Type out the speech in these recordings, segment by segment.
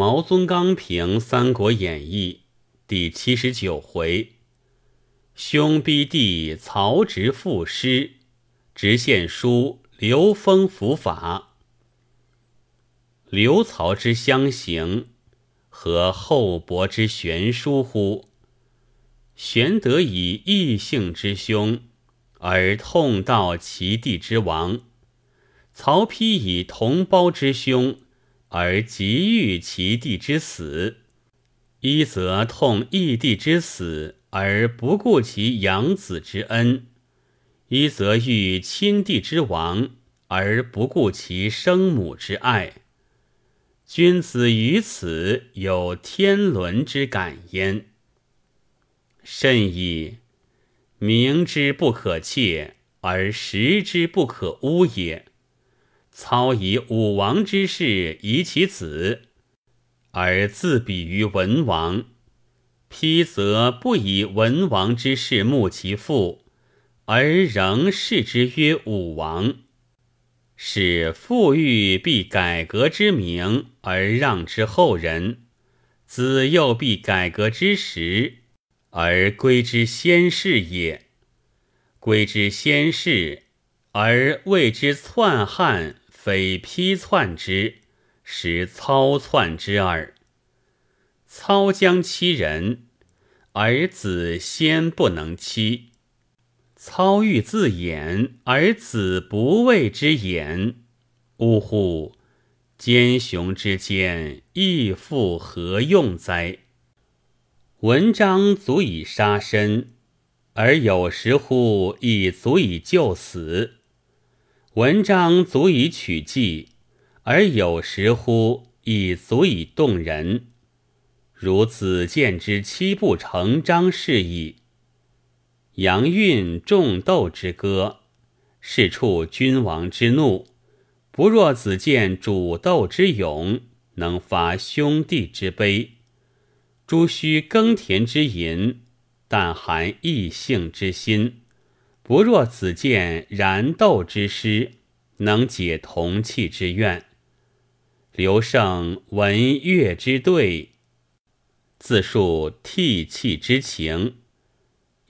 毛宗岗评《三国演义》第七十九回：兄逼弟，曹植赋诗，直献书，刘封伏法。刘曹之相形，和厚薄之悬殊乎？玄德以异姓之兄，而痛悼其弟之亡；曹丕以同胞之兄。而急欲其弟之死，一则痛义弟之死而不顾其养子之恩；一则欲亲弟之亡而不顾其生母之爱。君子于此有天伦之感焉。甚矣！明之不可窃，而实之不可污也。操以武王之事遗其子，而自比于文王；丕则不以文王之事慕其父，而仍视之曰武王。使父欲必改革之名而让之后人，子又必改革之时而归之先世也。归之先世而谓之篡汉。非披篡之，实操篡之耳。操将欺人，而子先不能欺；操欲自掩，而子不为之掩。呜呼！奸雄之间，义复何用哉？文章足以杀身，而有时乎亦足以救死。文章足以取记，而有时乎亦足以动人。如子建之七步成章是矣。杨运种豆之歌，是触君王之怒；不若子建煮豆之勇，能发兄弟之悲。朱须耕田之淫，但含异性之心。不若子建燃斗之师，能解同气之怨；刘胜闻乐之对，自述涕泣之情。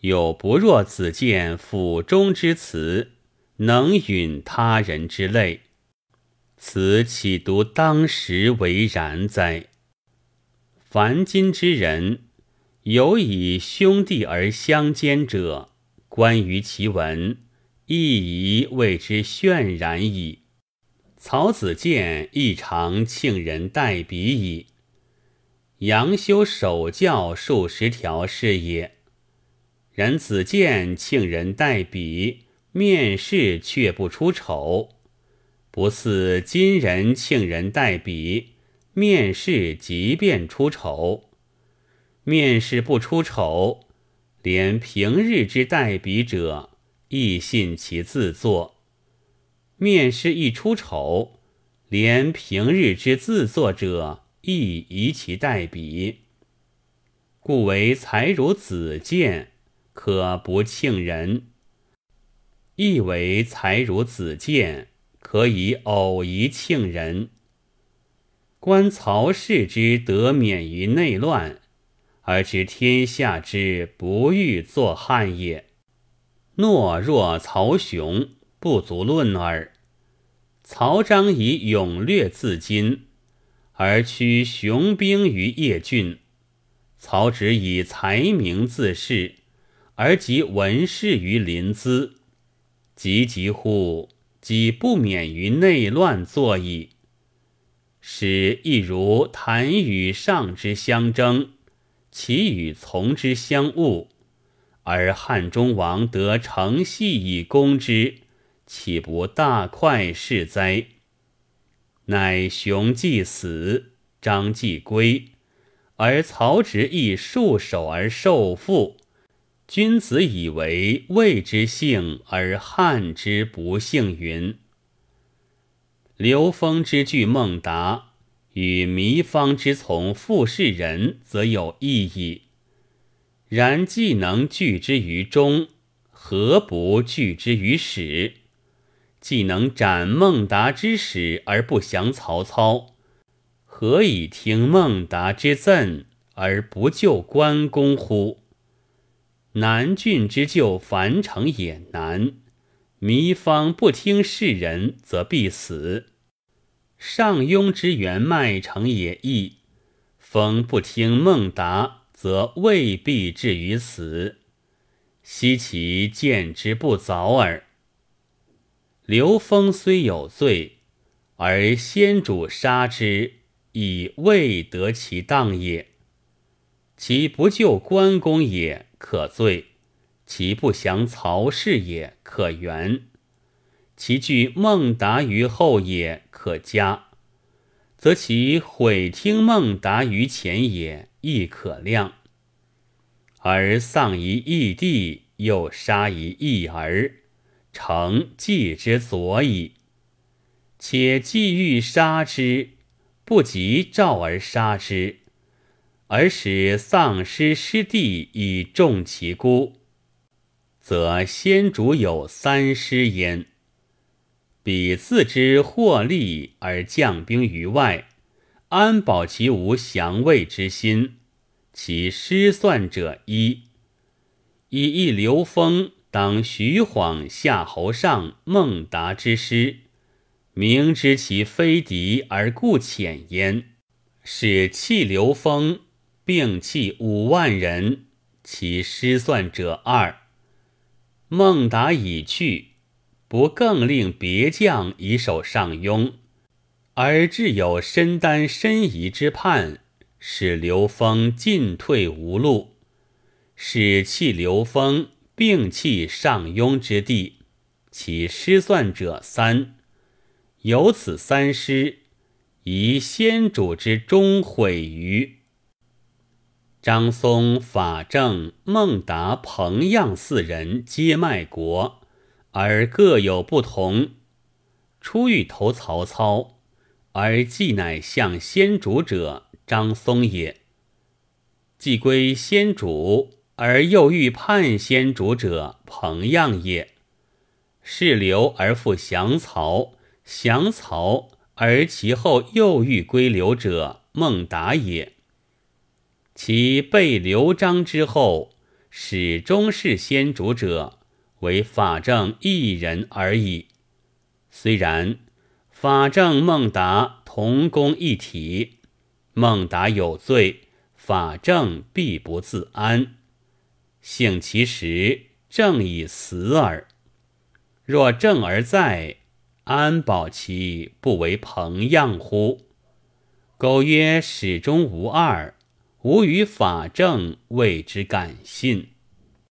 有不若子建府中之词，能允他人之泪。此岂独当时为然哉？凡今之人，有以兄弟而相奸者。关于其文，亦宜为之渲染矣。曹子建亦常庆人代笔矣。杨修守教数十条是也。然子建庆人代笔，面试却不出丑，不似今人庆人代笔，面试即便出丑。面试不出丑。连平日之代笔者，亦信其自作；面试一出丑，连平日之自作者，亦疑其代笔。故为才如子建，可不庆人；亦为才如子建，可以偶一庆人。观曹氏之得免于内乱。而知天下之不欲作汉也。懦弱曹雄不足论耳。曹彰以勇略自矜，而屈雄兵于邺郡；曹植以才名自恃，而及文士于临淄。急急乎，即不免于内乱作矣。使亦如谈与上之相争。其与从之相恶，而汉中王得成系以攻之，岂不大快事哉？乃雄既死，张既归，而曹植亦束手而受缚。君子以为魏之幸而汉之不幸云。刘封之惧孟达。与糜芳之从傅士仁，则有异矣。然既能拒之于中，何不拒之于始？既能斩孟达之使而不降曹操，何以听孟达之赠而不救关公乎？南郡之救樊城也难，糜芳不听世人，则必死；上庸之援麦城也易，封不听孟达，则未必至于死。惜其见之不早耳？刘封虽有罪，而先主杀之，以未得其当也。其不救关公也可罪，其不降曹氏也可原，其惧孟达于后也可加，则其悔听孟达于前也亦可谅。而丧一异弟，又杀一异儿，成计之所以。且既欲杀之，不及召而杀之。而使丧失失地以重其孤，则先主有三失焉。彼自知获利而将兵于外，安保其无降魏之心？其失算者一，以一刘封当徐晃、夏侯尚、孟达之师，明知其非敌而故遣焉，使弃刘封。并弃五万人，其失算者二。孟达已去，不更令别将以守上庸，而致有身担申仪之叛，使刘封进退无路，使弃刘封，并弃上庸之地，其失算者三。有此三失，宜先主之终毁于。张松、法正、孟达、彭样四人皆卖国，而各有不同。初欲投曹操，而既乃向先主者，张松也；既归先主，而又欲叛先主者，彭样也。是刘而复降曹，降曹而其后又欲归刘者，孟达也。其被刘璋之后，始终是先主者，为法正一人而已。虽然法正、孟达同工一体，孟达有罪，法正必不自安。幸其时，正已死耳。若正而在，安保其不为朋样乎？苟曰始终无二。吾与法正谓之感信。